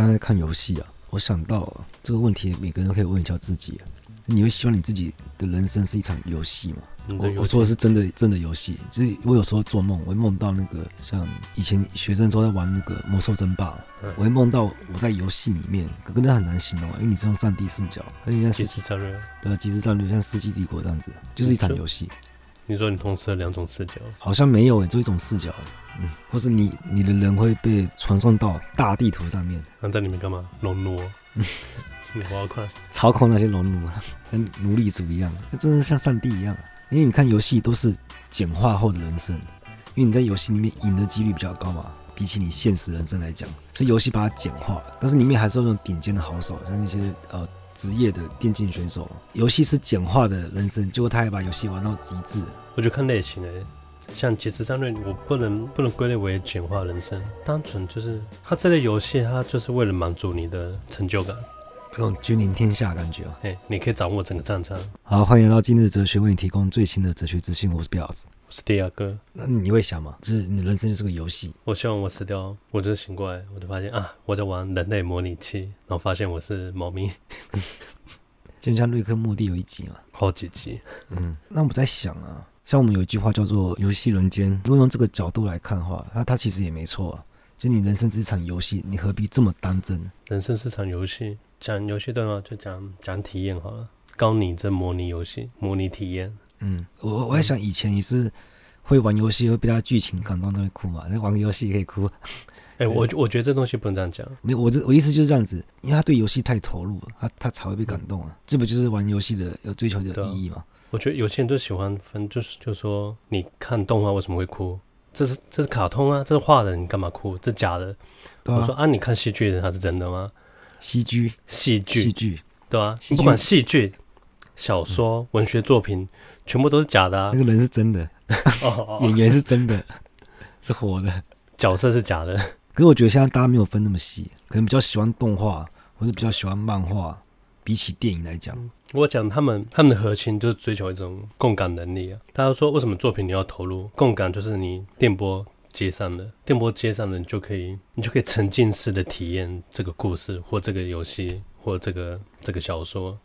刚才看游戏啊，我想到、啊、这个问题，每个人都可以问一下自己、啊：你会希望你自己的人生是一场游戏吗？我我说的是真的真的游戏，就是我有时候做梦，我会梦到那个像以前学生时候在玩那个魔兽争霸，嗯、我会梦到我在游戏里面，可跟那很难形容啊，因为你是用上帝视角，它就像即时战略，对，即时战略像世纪帝国这样子，就是一场游戏。你说你同时有两种视角？好像没有诶、欸，就一种视角，嗯，或是你你的人会被传送到大地图上面，那在里面干嘛？农奴？我要看操控那些农奴，跟奴隶主一样，这真的像上帝一样。因为你看游戏都是简化后的人生，因为你在游戏里面赢的几率比较高嘛，比起你现实人生来讲，所以游戏把它简化了。但是里面还是有那种顶尖的好手，像那些呃职业的电竞选手。游戏是简化的人生，结果他还把游戏玩到极致。我就看类型诶，像即时战略，我不能不能归类为简化人生，单纯就是它这类游戏，它就是为了满足你的成就感。这种君临天下感觉哦，哎，你可以掌握整个战场。好，欢迎来到今日哲学，为你提供最新的哲学资讯。我是彪子，我是迪亚哥。那你会想吗？就是你人生就是个游戏。我希望我死掉，我就醒过来，我就发现啊，我在玩人类模拟器，然后发现我是猫咪。就像瑞克莫蒂有一集嘛，好几集。嗯，那我在想啊，像我们有一句话叫做“游戏人间”，如果用这个角度来看的话，那它其实也没错啊。就你人生是一场游戏，你何必这么当真？人生是场游戏。讲游戏对吗？就讲讲体验好了。高拟真模拟游戏，模拟体验。嗯，我我在想，以前也是会玩游戏会被它剧情感动，都会哭嘛？那玩个游戏也可以哭？哎、欸，我我觉得这东西不能这样讲。没有，我这我意思就是这样子，因为他对游戏太投入了，他他才会被感动啊。嗯、这不就是玩游戏的要追求的意义吗？我觉得有些人就喜欢分，就是就说你看动画为什么会哭？这是这是卡通啊，这是画的，你干嘛哭？这假的。啊我说啊，你看戏剧的，它是真的吗？戏剧，戏剧，戏剧，对啊，不管戏剧、小说、嗯、文学作品，全部都是假的啊。那个人是真的，演员是真的，是活的，角色是假的。可是我觉得现在大家没有分那么细，可能比较喜欢动画，或是比较喜欢漫画，比起电影来讲。我讲他们，他们的核心就是追求一种共感能力啊。大家说为什么作品你要投入？共感就是你电波。接上了电波，接上了，你就可以，你就可以沉浸式的体验这个故事，或这个游戏，或这个这个小说，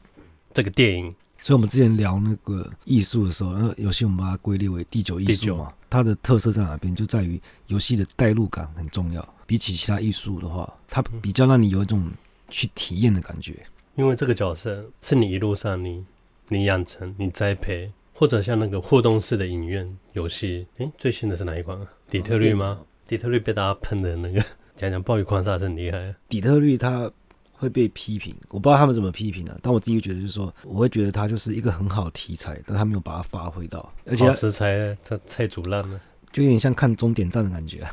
这个电影。所以，我们之前聊那个艺术的时候，那个游戏我们把它归类为第九艺术嘛。它的特色在哪边？就在于游戏的代入感很重要。比起其他艺术的话，它比较让你有一种去体验的感觉。因为这个角色是你一路上你你养成、你栽培。或者像那个互动式的影院游戏，诶，最新的是哪一款啊？底特律吗？哦、底特律被大家喷的那个，讲讲暴雨狂沙是很厉害。底特律它会被批评，我不知道他们怎么批评的、啊，但我自己觉得就是说，我会觉得它就是一个很好的题材，但他没有把它发挥到，而且食材它菜煮烂了，就有点像看终点站的感觉。啊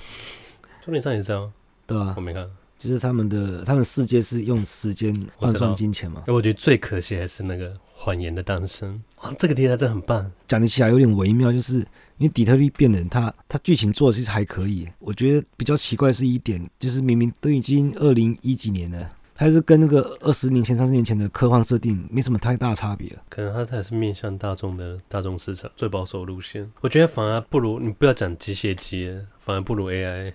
终点站也是这样，对啊，我没看。就是他们的，他们世界是用时间换算金钱嘛？我，我觉得最可惜还是那个谎言的诞生啊，这个题材真的很棒，讲的起来有点微妙，就是因为底特律变人，他他剧情做的其实还可以。我觉得比较奇怪是一点，就是明明都已经二零一几年了，还是跟那个二十年前、三十年前的科幻设定没什么太大差别。可能它才是面向大众的大众市场最保守路线。我觉得反而不如你不要讲机械机，反而不如 AI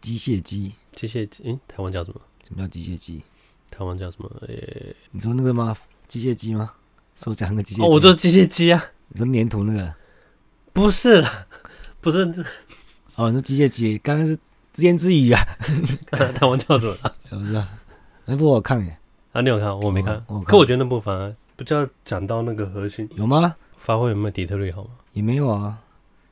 机械机。机械机，诶，台湾叫什么？什么叫机械机？台湾叫什么？诶，你说那个吗？机械机吗？是我讲那个机械机？哦，我说机械机啊。你说粘土那个？不是啦，不是这。哦，你说机械机，刚刚是自言自语啊。台湾叫什么？我不知道。那部我看耶。啊，你有看？我没看。我可我觉得那部反而比较讲到那个核心。有吗？发挥有没有底特律好吗？也没有啊，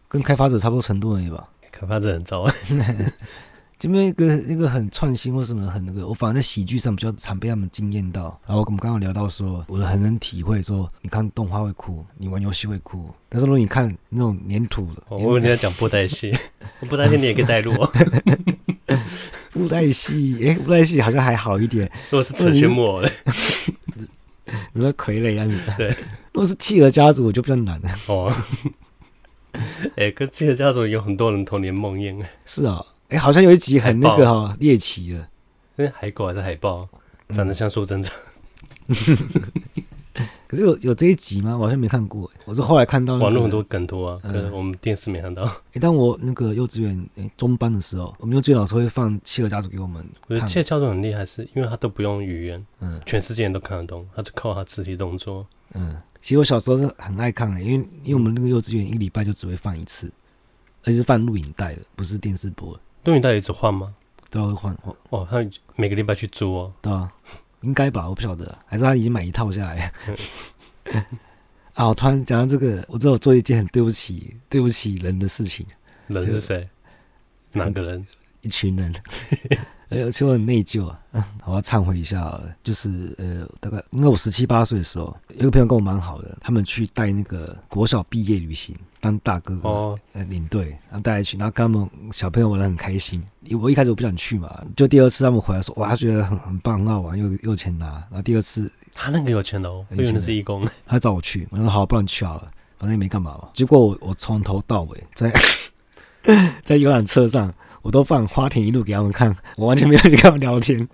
跟开发者差不多程度而已吧。开发者很糟啊。就没有一个一个很创新或什么很那个，我反而在喜剧上比较常被他们惊艳到。然后我们刚刚聊到说，我很能体会说，你看动画会哭，你玩游戏会哭，但是如果你看那种粘土的，我以为你在讲布袋戏，布袋戏你也可以带入。布袋戏，哎，布袋戏好像还好一点。如果是扯线木偶的，你说傀儡样子。对，如果是企鹅家族，我就比较难了。哦，哎，跟企鹅家族有很多人童年梦魇。是啊。哎、欸，好像有一集很那个哈猎奇了，那海狗还是海豹，长得像苏贞昌。可是有有这一集吗？我好像没看过。我是后来看到、那个、网络很多梗图啊，可是我们电视没看到。哎、嗯欸，当我那个幼稚园中班的时候，我们幼稚园老师会放《企鹅家族》给我们。我觉得《企鹅家族》很厉害，是因为他都不用语言，嗯，全世界人都看得懂，他就靠他肢体动作。嗯，其实我小时候是很爱看的、欸，因为因为我们那个幼稚园一礼拜就只会放一次，而且是放录影带的，不是电视播的。录影带一直换吗？都要换换。哦，他每个礼拜去租哦。对啊，应该吧？我不晓得，还是他已经买一套下来。啊！我突然讲到这个，我知道我做一件很对不起、对不起人的事情。人是谁？哪个人？一群人。而 且我很内疚啊！我要忏悔一下，就是呃，大概应该我十七八岁的时候，有个朋友跟我蛮好的，他们去带那个国小毕业旅行，当大哥哥哦，呃，领队，然后带他去，然后跟他们小朋友玩的很开心。我一开始我不想去嘛，就第二次他们回来说，哇，他觉得很很棒，很好玩，又又有钱拿。然后第二次他那个有钱的哦，我以为是义工，他找我去，我说好，不然去好了，反正也没干嘛嘛。结果我我从头到尾在 在游览车上。我都放花田一路给他们看，我完全没有跟他们聊天，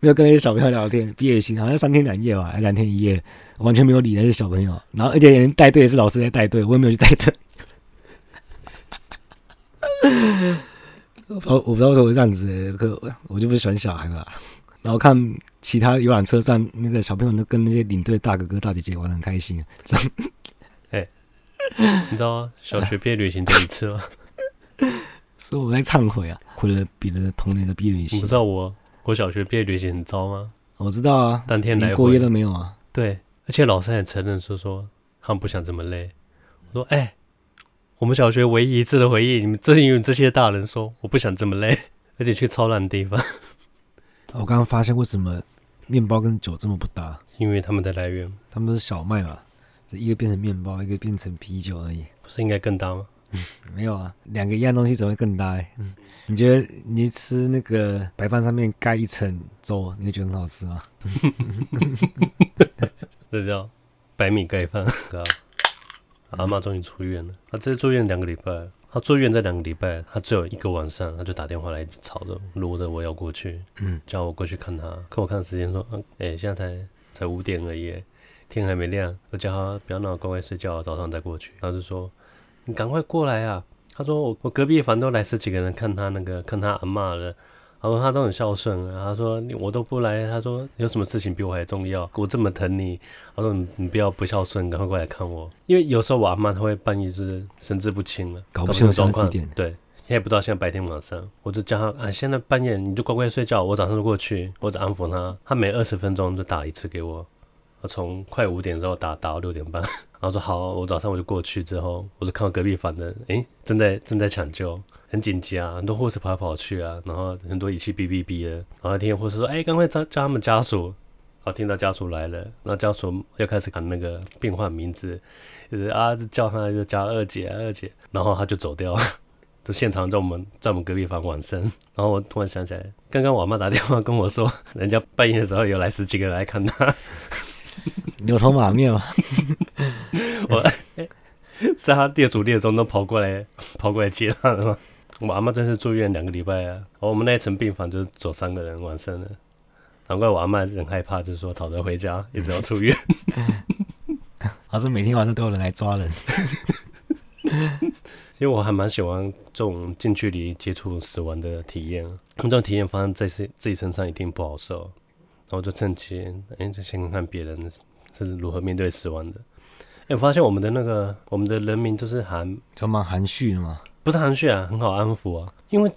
没有跟那些小朋友聊天。毕业旅行好像三天两夜吧，还两天一夜，完全没有理那些小朋友。然后而且连带队也是老师在带队，我也没有去带队。我我不知道为什么会这样子，可我就不喜欢小孩嘛。然后看其他游览车上那个小朋友都跟那些领队大哥哥大姐姐玩的很开心。这样，哎，你知道吗？小学毕业旅行就一次吗？所以我在忏悔啊，毁了别人的童年的毕业旅行。你不知道我我小学毕业旅行很糟吗？我知道啊，当天来过夜都没有啊。对，而且老师也承认说说他们不想这么累。我说哎、欸，我们小学唯一一次的回忆，你们正因为这些大人说我不想这么累，而且去超烂的地方。我刚刚发现为什么面包跟酒这么不搭？因为他们的来源，他们都是小麦嘛，一个变成面包，一个变成啤酒而已，不是应该更搭吗？嗯，没有啊，两个一样东西怎么会更搭？嗯，你觉得你吃那个白饭上面盖一层粥，你会觉得很好吃吗？这叫白米盖饭。阿妈终于出院了，她这住院两个礼拜，她住院这两个礼拜，她只有一个晚上，她就打电话来，一直吵着，罗着我要过去，嗯，叫我过去看她。可我看时间说，嗯，哎，现在才才五点而已，天还没亮，我叫她不要闹，乖乖睡觉，早上再过去。她就说。你赶快过来啊！他说我我隔壁房都来十几个人看他那个看他阿嬷了，他说他都很孝顺啊。他说我都不来，他说有什么事情比我还重要？我这么疼你，他说你你不要不孝顺，赶快过来看我。因为有时候我阿妈她会半夜就是神志不清了，搞不清状况。对，你也不知道现在白天晚上，我就叫他啊，现在半夜你就乖乖睡觉，我早上就过去，我只安抚他，他每二十分钟就打一次给我。我从快五点之后打打到六点半，然后说好，我早上我就过去之后，我就看到隔壁房的，诶，正在正在抢救，很紧急啊，很多护士跑来跑去啊，然后很多仪器哔哔哔的，然后听护士说，诶，赶快叫叫他们家属，好，听到家属来了，然后家属又开始喊那个病患名字，就是啊，叫他就叫二姐二姐，然后他就走掉了，就现场在我们在我们隔壁房往生，然后我突然想起来，刚刚我妈打电话跟我说，人家半夜的时候有来十几个人来看他。牛头马面嘛，我是他列祖列宗都跑过来跑过来接他的吗？我阿妈真是住院两个礼拜啊，我们那一层病房就是走三个人完生了，难怪我阿妈很害怕，就是说吵着回家，一直要出院。还是每天晚上都有人来抓人。其实我还蛮喜欢这种近距离接触死亡的体验，这种体验发生在自己身上一定不好受。然后就趁机，哎，就先看看别人是如何面对死亡的。哎，我发现我们的那个，我们的人民都是含，就蛮含蓄的嘛。不是含蓄啊，很好安抚啊。因为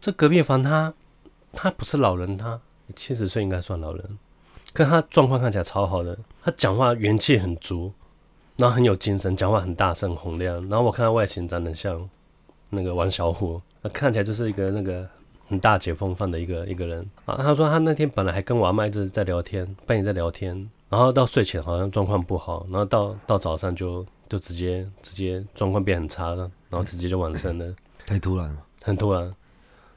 这隔壁房他，他不是老人，他七十岁应该算老人，可他状况看起来超好的，他讲话元气很足，然后很有精神，讲话很大声洪亮。然后我看他外形长得像那个王小虎，他看起来就是一个那个。很大姐风范的一个一个人啊，他说他那天本来还跟我阿妈一直在聊天，半夜在聊天，然后到睡前好像状况不好，然后到到早上就就直接直接状况变很差了，然后直接就往生了，太突然了，很突然，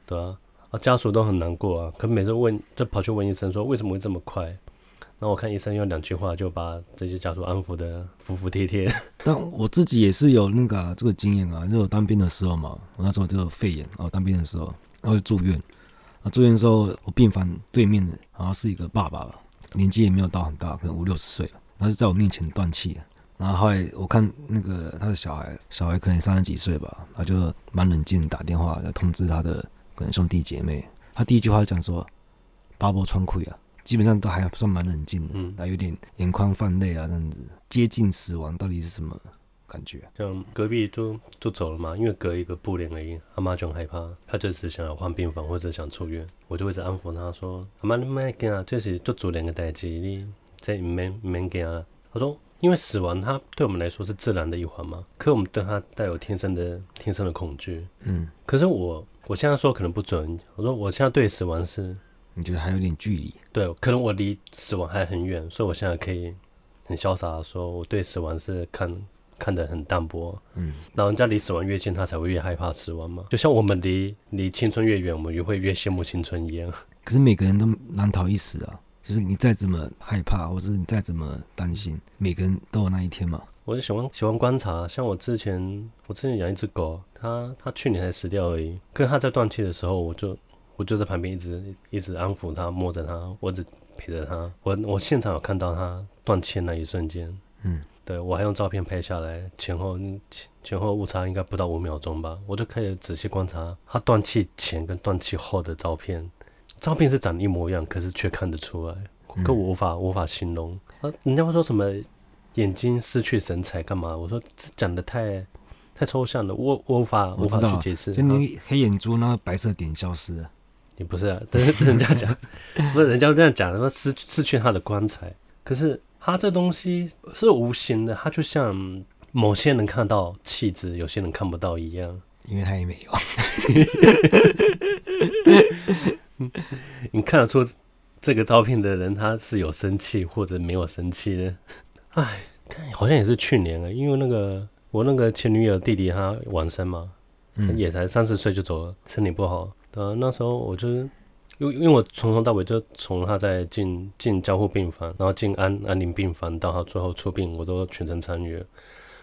对啊，啊家属都很难过啊，可每次问就跑去问医生说为什么会这么快，然后我看医生用两句话就把这些家属安抚的服服帖帖。但我自己也是有那个、啊、这个经验啊，就我当兵的时候嘛，我那时候就肺炎啊，当兵的时候。然后就住院，啊，住院的时候，我病房对面的好像是一个爸爸吧，年纪也没有到很大，可能五六十岁了，他是在我面前断气。然后后来我看那个他的小孩，小孩可能三十几岁吧，他就蛮冷静，打电话来通知他的可能兄弟姐妹。他第一句话就讲说：“八波川溃啊。”基本上都还算蛮冷静的，嗯，他有点眼眶泛泪啊，这样子接近死亡，到底是什么感觉？像隔壁就就走了嘛，因为隔一个布帘而已。阿妈就很害怕，她就是想要换病房或者想出院，我就会一直安抚她说：“阿妈你别惊啊，这是做主人的代志，你这免免惊啊。”她说。因为死亡，它对我们来说是自然的一环嘛，可我们对它带有天生的天生的恐惧。嗯，可是我我现在说可能不准。我说我现在对死亡是，你觉得还有点距离？对，可能我离死亡还很远，所以我现在可以很潇洒的说，我对死亡是看看得很淡薄。嗯，老人家离死亡越近，他才会越害怕死亡嘛。就像我们离离青春越远，我们也会越羡慕青春一样。可是每个人都难逃一死啊。就是你再怎么害怕，或是你再怎么担心，每个人都有那一天嘛。我就喜欢喜欢观察，像我之前，我之前养一只狗，它它去年才死掉而已。跟它在断气的时候，我就我就在旁边一直一直安抚它，摸着它，或者陪着它。我我现场有看到它断气那一瞬间，嗯，对，我还用照片拍下来，前后前前后误差应该不到五秒钟吧。我就可以仔细观察它断气前跟断气后的照片。照片是长得一模一样，可是却看得出来，可我无法、嗯、无法形容。啊，人家会说什么眼睛失去神采干嘛？我说这讲的太太抽象了，我我无法无法去解释。就你黑眼珠那个白色点消失了，也不是啊，但是人家讲 不是人家这样讲，说失失去他的光彩。可是他这东西是无形的，他就像某些人看到气质，有些人看不到一样，因为他也没有。你看得出这个照片的人他是有生气或者没有生气的？哎，看好像也是去年了，因为那个我那个前女友弟弟他晚生嘛，嗯，也才三十岁就走了，身体不好。呃，那时候我就因因为我从头到尾就从他在进进加护病房，然后进安安宁病房到他最后出殡，我都全程参与。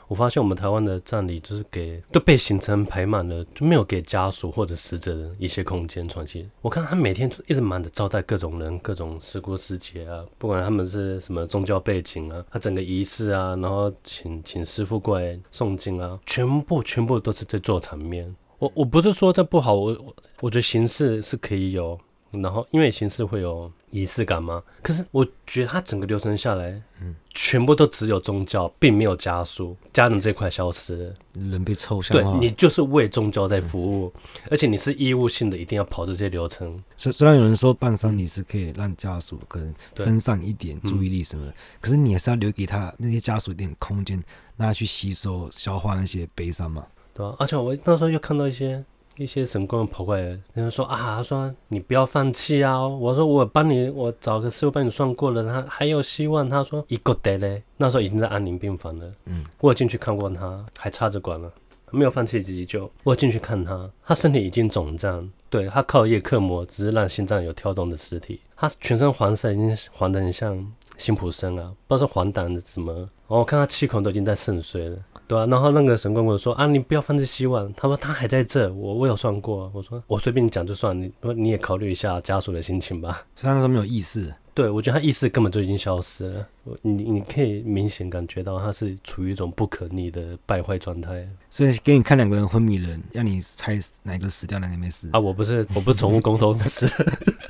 我发现我们台湾的葬礼就是给都被行程排满了，就没有给家属或者死者的一些空间喘息。我看他每天就一直忙着招待各种人、各种师姑师姐啊，不管他们是什么宗教背景啊，他整个仪式啊，然后请请师傅过来诵经啊，全部全部都是在做场面。我我不是说这不好，我我我觉得形式是可以有，然后因为形式会有。仪式感吗？可是我觉得它整个流程下来，嗯，全部都只有宗教，并没有家属，家人这块消失，人被抽象化。对，你就是为宗教在服务，嗯，而且你是义务性的，一定要跑这些流程。虽虽然有人说办丧礼是可以让家属可能分散一点注意力什么的，可是你还是要留给他那些家属一点空间，让他去吸收、消化那些悲伤嘛。对啊，而且我那时候又看到一些。一些神官跑过来，人家说啊，他说你不要放弃啊。我说我帮你，我找个师傅帮你算过了，他还有希望。他说一个得嘞，那时候已经在安宁病房了。嗯，我有进去看过他，还插着管了，没有放弃急救。我进去看他，他身体已经肿胀，对，他靠叶克膜，只是让心脏有跳动的尸体。他全身黄色，已经黄得很像辛普森啊，不知道是黄疸的什么。然后我看他气孔都已经在渗水了。对啊，然后那个神棍跟我说啊，你不要放弃希望。他说他还在这，我我有算过。我说我随便你讲就算，你说你也考虑一下家属的心情吧。他那时候没有意识，对，我觉得他意识根本就已经消失了。你你可以明显感觉到他是处于一种不可逆的败坏状态。所以给你看两个人昏迷人，让你猜哪个死掉，哪个没死啊？我不是我不是宠物沟通师，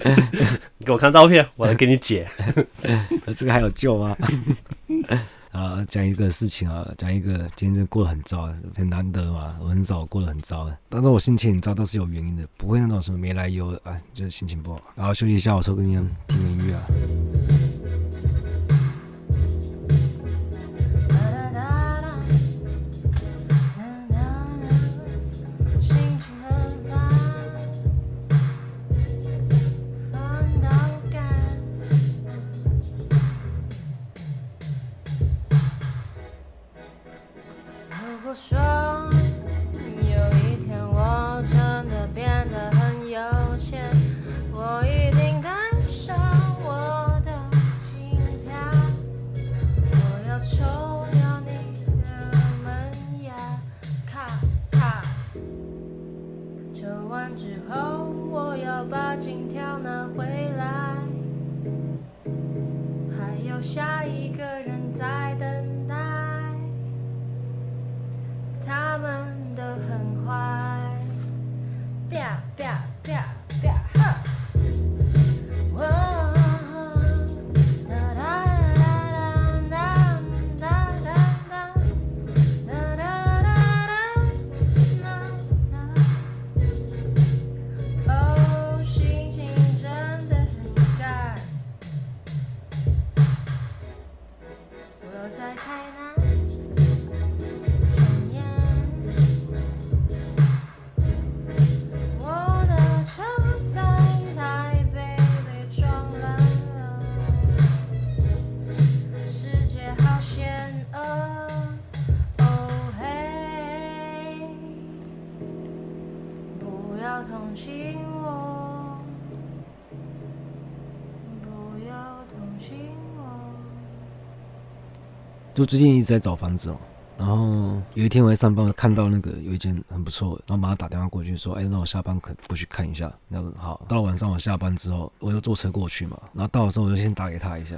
你给我看照片，我来给你解。这个还有救吗？啊，讲一个事情啊，讲一个今天真过得很糟，很难得嘛。我很少过得很糟的，但是我心情很糟都是有原因的，不会那种什么没来由啊，就是心情不好。然后休息一下，我抽根烟，听音乐啊。不要同情我就最近一直在找房子哦，然后有一天我在上班，看到那个有一间很不错，然后马上打电话过去说：“哎，那我下班可不去看一下？”那好，到了晚上我下班之后，我就坐车过去嘛。然后到的时候我就先打给他一下，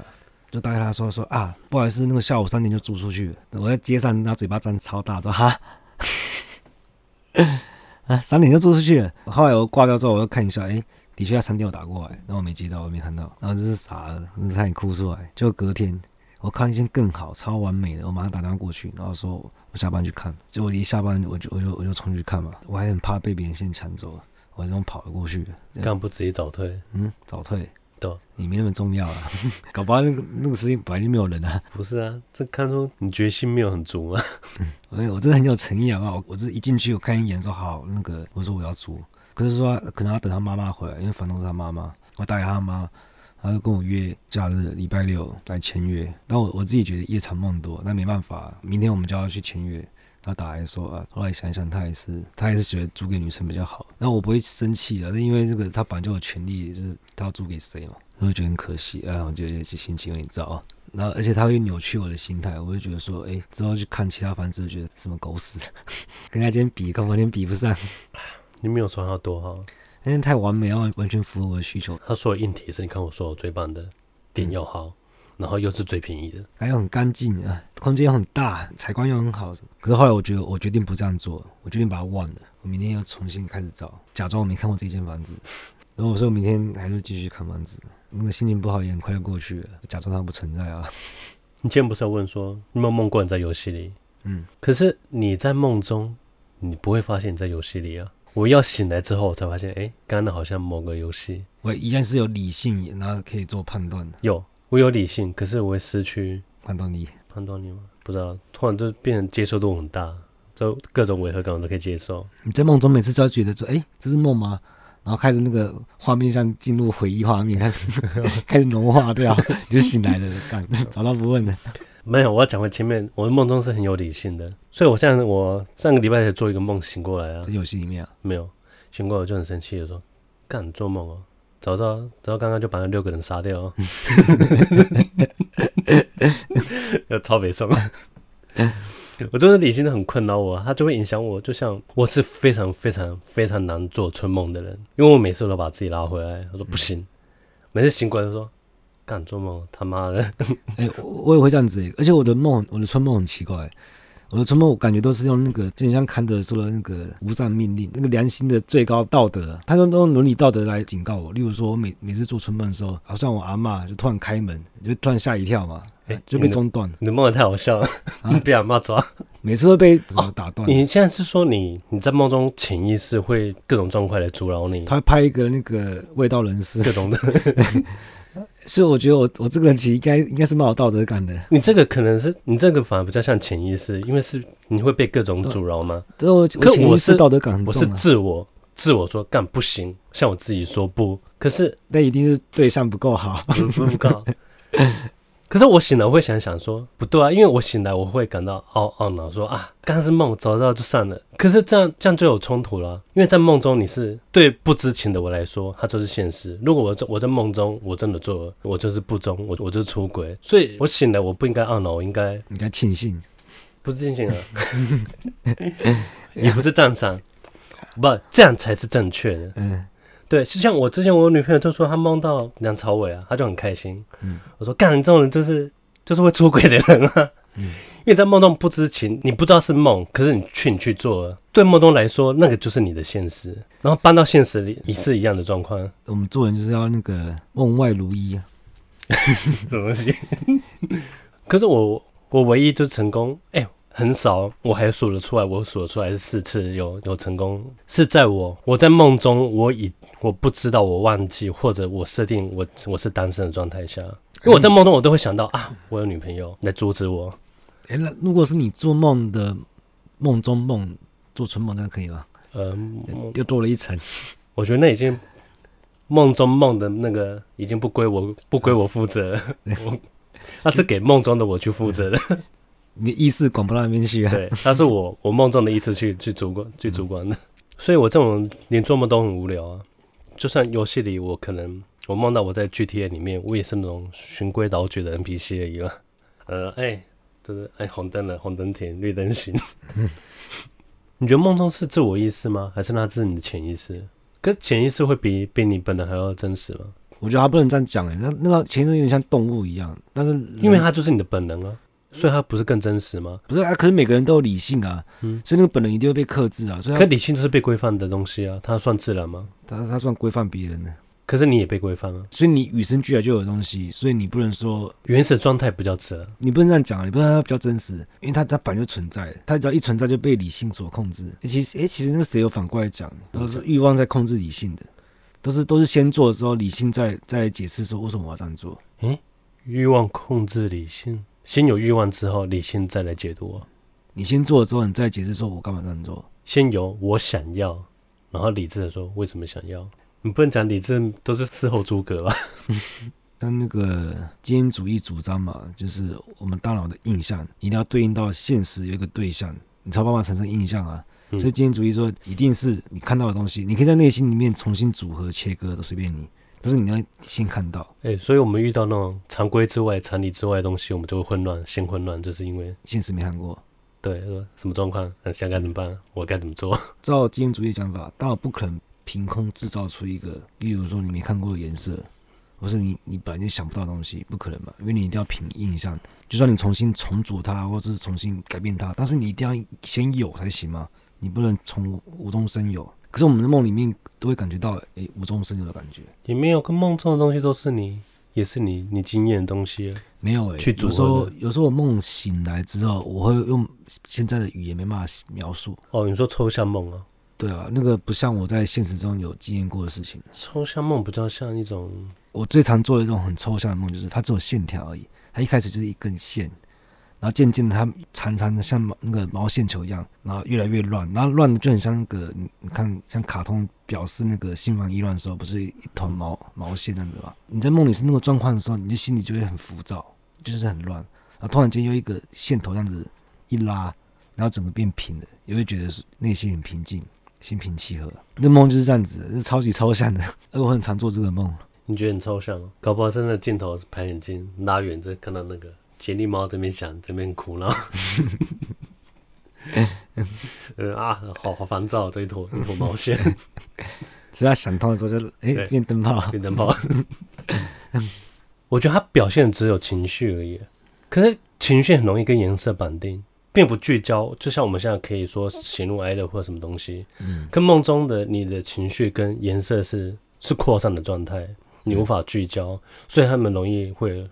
就打给他说说啊，不好意思，那个下午三点就租出去。我在街上，他嘴巴张超大，说哈，啊，三点就租出去了。后来我挂掉之后，我又看一下，哎，的确他三点有打过来，然后我没接到，我没看到，然后真是傻了，真是差点哭出来。就隔天。我看一件更好、超完美的，我马上打电话过去，然后说我下班去看。结果一下班我就我就我就冲去看嘛，我还很怕被别人先抢走，我还这种跑了过去。干嘛不直接早退？嗯，早退。对，你没那么重要啊，搞不好那个那个时间本来就没有人啊。不是啊，这看出你决心没有很足啊。我 我真的很有诚意啊，我我这一进去我看一眼说好那个，我说我要租，可是说可能要等他妈妈回来，因为房东是他妈妈，我打给他妈。他就跟我约假日礼拜六来签约，但我我自己觉得夜长梦多，那没办法，明天我们就要去签约。他打来说啊，后来想一想，他也是他也是觉得租给女生比较好。那我不会生气啊，因为这个他本来就有权利，就是他要租给谁嘛，我会觉得很可惜，然后我就心情有点糟。然后而且他会扭曲我的心态，我会觉得说，哎，之后去看其他房子，觉得什么狗屎，跟他今天比，跟完全比不上。你没有说他多好。因为太完美，完完全符合我的需求。他说的硬体是你看我说我最棒的，点又好，然后又是最便宜的，还有很干净啊，空间又很大，采光又很好。可是后来我觉得，我决定不这样做，我决定把它忘了。我明天要重新开始找，假装我没看过这间房子。然后我说我明天还是继续看房子，那个心情不好也很快就过去了，假装它不存在啊。你今天不是要问说你有没有梦过你在游戏里？嗯，可是你在梦中，你不会发现你在游戏里啊。我要醒来之后，我才发现，哎、欸，刚刚好像某个游戏。我一样是有理性，然后可以做判断的。有，我有理性，可是我会失去判断力。判断力吗？不知道，突然就变成接受度很大，就各种违和感我都可以接受。你在梦中每次都要觉得说，哎、欸，这是梦吗？然后开始那个画面像进入回忆画面，开 始开始融化掉，你就醒来了，干找到不问了。没有，我要讲回前面，我的梦中是很有理性的，所以我现在我上个礼拜才做一个梦醒过来啊，在游戏里面啊，没有醒过来我就很生气的说，干做梦哦，早知道早知道刚刚就把那六个人杀掉，要超悲伤，我真的理性的很困扰我，它就会影响我，就像我是非常非常非常难做春梦的人，因为我每次都把自己拉回来，我说不行，每次醒过来都说。敢做梦，他妈的！哎、欸，我也会这样子，而且我的梦，我的春梦很奇怪，我的春梦我感觉都是用那个，就像康德说的那个无上命令，那个良心的最高道德，他都都用伦理道德来警告我。例如说，我每每次做春梦的时候，好像我阿嬷就突然开门，就突然吓一跳嘛，欸、就被中断。你的梦也太好笑了，啊、你被阿妈抓，每次都被打断、哦。你现在是说你你在梦中潜意识会各种状况来阻挠你？他会拍一个那个味道人士各种的。所以我觉得我我这个人其实应该应该是蛮有道德感的。你这个可能是你这个反而比较像潜意识，因为是你会被各种阻挠吗？对，我可我是道德感很重，我是自我自我说干不行，像我自己说不，可是那一定是对象不够好，不不够。可是我醒来我会想想说不对啊，因为我醒来我会感到懊懊恼，说啊，刚刚是梦，早知道就算了。可是这样这样就有冲突了，因为在梦中你是对不知情的我来说，它就是现实。如果我在我在梦中我真的做了，我就是不忠，我我就是出轨，所以我醒来我不应该懊恼，我应该应该庆幸，不是庆幸啊，也 不是赞赏，不这样才是正确的。嗯。对，就像我之前我女朋友就说她梦到梁朝伟啊，她就很开心。嗯，我说干，你这种人就是就是会出轨的人啊。嗯，因为在梦中不知情，你不知道是梦，可是你去你去做了，对梦中来说，那个就是你的现实。然后搬到现实里也是一样的状况。我们做人就是要那个梦外如一啊，什么东西？可是我我唯一就成功，哎、欸。很少，我还数得出来，我数得出来是四次有有成功，是在我我在梦中，我已我不知道，我忘记或者我设定我我是单身的状态下，因为我在梦中我都会想到啊，我有女朋友来阻止我。哎、欸，那如果是你做梦的梦中梦做春梦，那可以吗？嗯、呃，又多了一层。我觉得那已经梦中梦的那个已经不归我不归我负责，我那是给梦中的我去负责的。你的意识管不到那边去啊？对，他是我我梦中的意识去去主管去主管的，所以我这种连做梦都很无聊啊。就算游戏里我可能我梦到我在 GTA 里面，我也是那种循规蹈矩的 NPC 而已嘛。呃，哎、欸，就是哎红灯了，红灯停，绿灯行。你觉得梦中是自我意识吗？还是那是你的潜意识？可是潜意识会比比你本人还要真实吗？我觉得他不能这样讲哎，那那个潜意识有点像动物一样，但是因为它就是你的本能啊。所以它不是更真实吗？不是啊，可是每个人都有理性啊，嗯，所以那个本能一定会被克制啊。所以，可理性都是被规范的东西啊，它算自然吗？它它算规范别人的。可是你也被规范了，所以你与生俱来就有东西，所以你不能说原始状态比较真，你不能这样讲啊，你不能说它比较真实，因为它它本来就存在，它只要一存在就被理性所控制。其实，哎，其实那个谁有反过来讲，都是欲望在控制理性的，都是都是先做之后，理性再再解释说为什么我要这样做。诶，欲望控制理性。先有欲望之后，理性再来解读。你先做了之后，你再解释说我干嘛这样做。先有我想要，然后理智的说为什么想要。你不能讲理智都是事后诸葛吧？但那个经验主义主张嘛，就是我们大脑的印象一定要对应到现实有一个对象，你才有办法产生印象啊。所以经验主义说，一定是你看到的东西，你可以在内心里面重新组合切割，的随便你。但是你要先看到，哎、欸，所以我们遇到那种常规之外、常理之外的东西，我们就会混乱，先混乱，就是因为现实没看过。对，什么状况？那现在该怎么办？我该怎么做？照经验主义讲法，大脑不可能凭空制造出一个，例如说你没看过的颜色，或是你你本来就想不到的东西，不可能嘛？因为你一定要凭印象，就算你重新重组它，或者是重新改变它，但是你一定要先有才行嘛？你不能从无中生有。可是我们的梦里面都会感觉到，哎、欸，无中生有的感觉。也没有跟梦中的东西都是你，也是你，你经验的东西。没有哎、欸，去有时候有时候我梦醒来之后，我会用现在的语言没办法描述。哦，你说抽象梦啊？对啊，那个不像我在现实中有经验过的事情。抽象梦比较像一种，我最常做的一种很抽象的梦，就是它只有线条而已，它一开始就是一根线。然后渐渐的，它长长的像毛那个毛线球一样，然后越来越乱，然后乱的就很像那个你你看，像卡通表示那个心烦意乱的时候，不是一团毛毛线这样子吗？你在梦里是那个状况的时候，你的心里就会很浮躁，就是很乱。然后突然间又一个线头这样子一拉，然后整个变平了，也会觉得是内心很平静，心平气和。那梦就是这样子，是超级抽象的，而我很常做这个梦。你觉得很抽象？搞不好真的镜头是拍眼睛拉远再看到那个。杰利猫这边想，这边哭闹。呃啊，好好烦躁，这一坨一坨毛线。只要想通的时候就，就、欸、哎变灯泡，变灯泡。我觉得他表现只有情绪而已，可是情绪很容易跟颜色绑定，并不聚焦。就像我们现在可以说喜怒哀乐或什么东西，嗯，跟梦中的你的情绪跟颜色是是扩散的状态，你无法聚焦，嗯、所以他们容易会。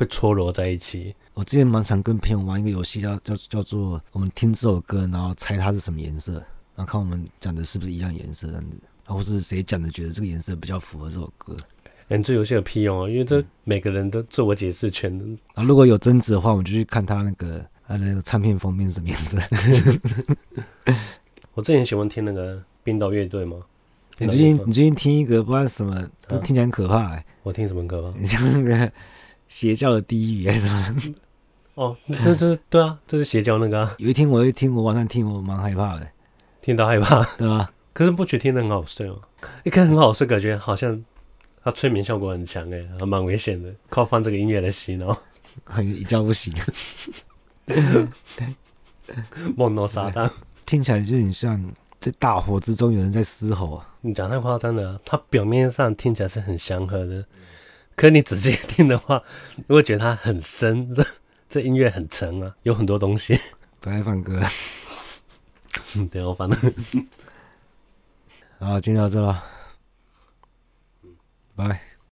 会搓揉在一起。我之前蛮常跟朋友玩一个游戏，叫叫叫做我们听这首歌，然后猜它是什么颜色，然后看我们讲的是不是一样颜色这样子，或是谁讲的觉得这个颜色比较符合这首歌。哎、欸，这游戏有屁用啊！因为这每个人都自我解释权。然后如果有争执的话，我们就去看他那个他的那个唱片封面是什么颜色。我之前喜欢听那个冰岛乐队吗。你最近你最近听一个不知道什么，都听起来很可怕、欸啊。我听什么歌吗？你像那个。邪教的地狱还是什么？哦，这是对啊，这是邪教那个、啊。有一天我一听，我晚上听，我蛮害怕的，听到害怕，对吧？可是不觉得听得很好睡哦，一看很好睡，感觉好像它催眠效果很强诶，还蛮危险的。靠放这个音乐来洗脑，一觉不醒。梦到撒旦，听起来就很像在大火之中有人在嘶吼啊！你讲太夸张了，它表面上听起来是很祥和的。可你仔细听的话，你会觉得它很深，这这音乐很沉啊，有很多东西。不爱放歌。嗯，对，我放了。好，今天到这了，拜。